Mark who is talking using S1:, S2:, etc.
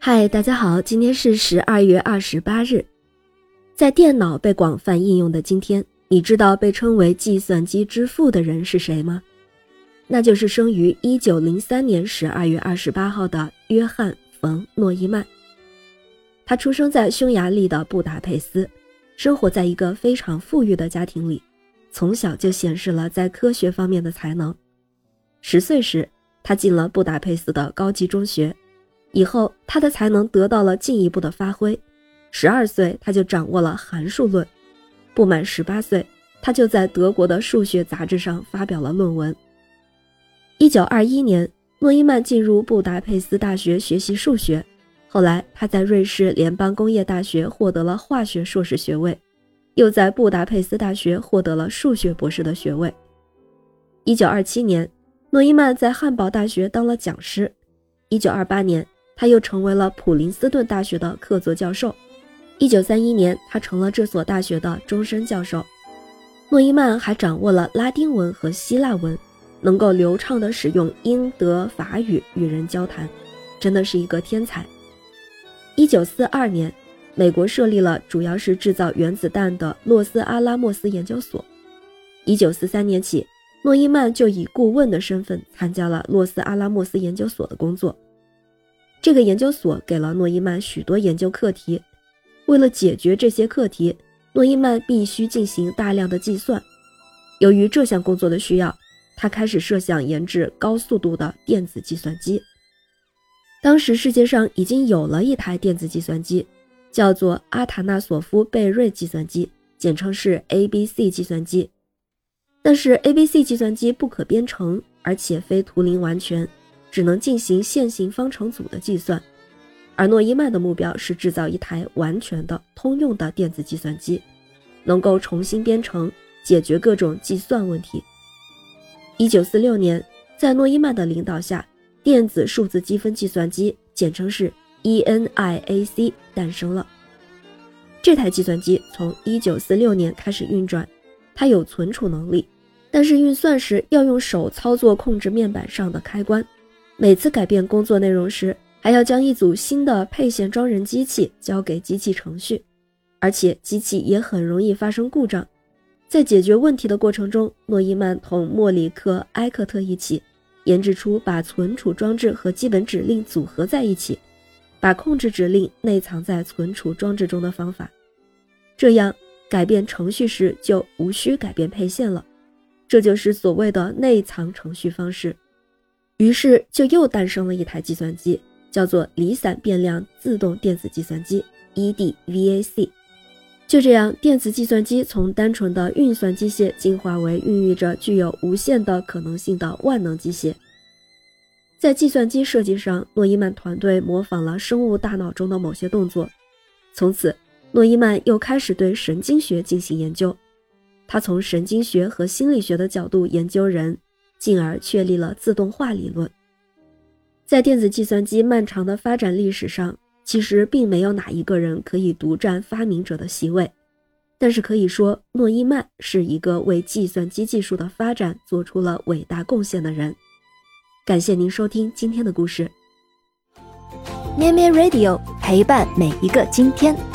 S1: 嗨，大家好，今天是十二月二十八日。在电脑被广泛应用的今天，你知道被称为计算机之父的人是谁吗？那就是生于一九零三年十二月二十八号的约翰·冯·诺依曼。他出生在匈牙利的布达佩斯，生活在一个非常富裕的家庭里，从小就显示了在科学方面的才能。十岁时，他进了布达佩斯的高级中学。以后，他的才能得到了进一步的发挥。十二岁，他就掌握了函数论；不满十八岁，他就在德国的数学杂志上发表了论文。一九二一年，诺伊曼进入布达佩斯大学学习数学。后来，他在瑞士联邦工业大学获得了化学硕士学位，又在布达佩斯大学获得了数学博士的学位。一九二七年，诺伊曼在汉堡大学当了讲师。一九二八年。他又成为了普林斯顿大学的客座教授。一九三一年，他成了这所大学的终身教授。诺伊曼还掌握了拉丁文和希腊文，能够流畅地使用英德法语与人交谈，真的是一个天才。一九四二年，美国设立了主要是制造原子弹的洛斯阿拉莫斯研究所。一九四三年起，诺伊曼就以顾问的身份参加了洛斯阿拉莫斯研究所的工作。这个研究所给了诺伊曼许多研究课题，为了解决这些课题，诺伊曼必须进行大量的计算。由于这项工作的需要，他开始设想研制高速度的电子计算机。当时世界上已经有了一台电子计算机，叫做阿塔纳索夫贝瑞计算机，简称是 ABC 计算机。但是 ABC 计算机不可编程，而且非图灵完全。只能进行线性方程组的计算，而诺伊曼的目标是制造一台完全的通用的电子计算机，能够重新编程，解决各种计算问题。一九四六年，在诺伊曼的领导下，电子数字积分计算机，简称是 ENIAC，诞生了。这台计算机从一九四六年开始运转，它有存储能力，但是运算时要用手操作控制面板上的开关。每次改变工作内容时，还要将一组新的配线装人机器交给机器程序，而且机器也很容易发生故障。在解决问题的过程中，诺伊曼同莫里克·埃克特一起研制出把存储装置和基本指令组合在一起，把控制指令内藏在存储装置中的方法。这样改变程序时就无需改变配线了，这就是所谓的内藏程序方式。于是就又诞生了一台计算机，叫做离散变量自动电子计算机 （EDVAC）。就这样，电子计算机从单纯的运算机械进化为孕育着具有无限的可能性的万能机械。在计算机设计上，诺伊曼团队模仿了生物大脑中的某些动作。从此，诺伊曼又开始对神经学进行研究。他从神经学和心理学的角度研究人。进而确立了自动化理论。在电子计算机漫长的发展历史上，其实并没有哪一个人可以独占发明者的席位，但是可以说，诺伊曼是一个为计算机技术的发展做出了伟大贡献的人。感谢您收听今天的故事，
S2: 咩咩 Radio 陪伴每一个今天。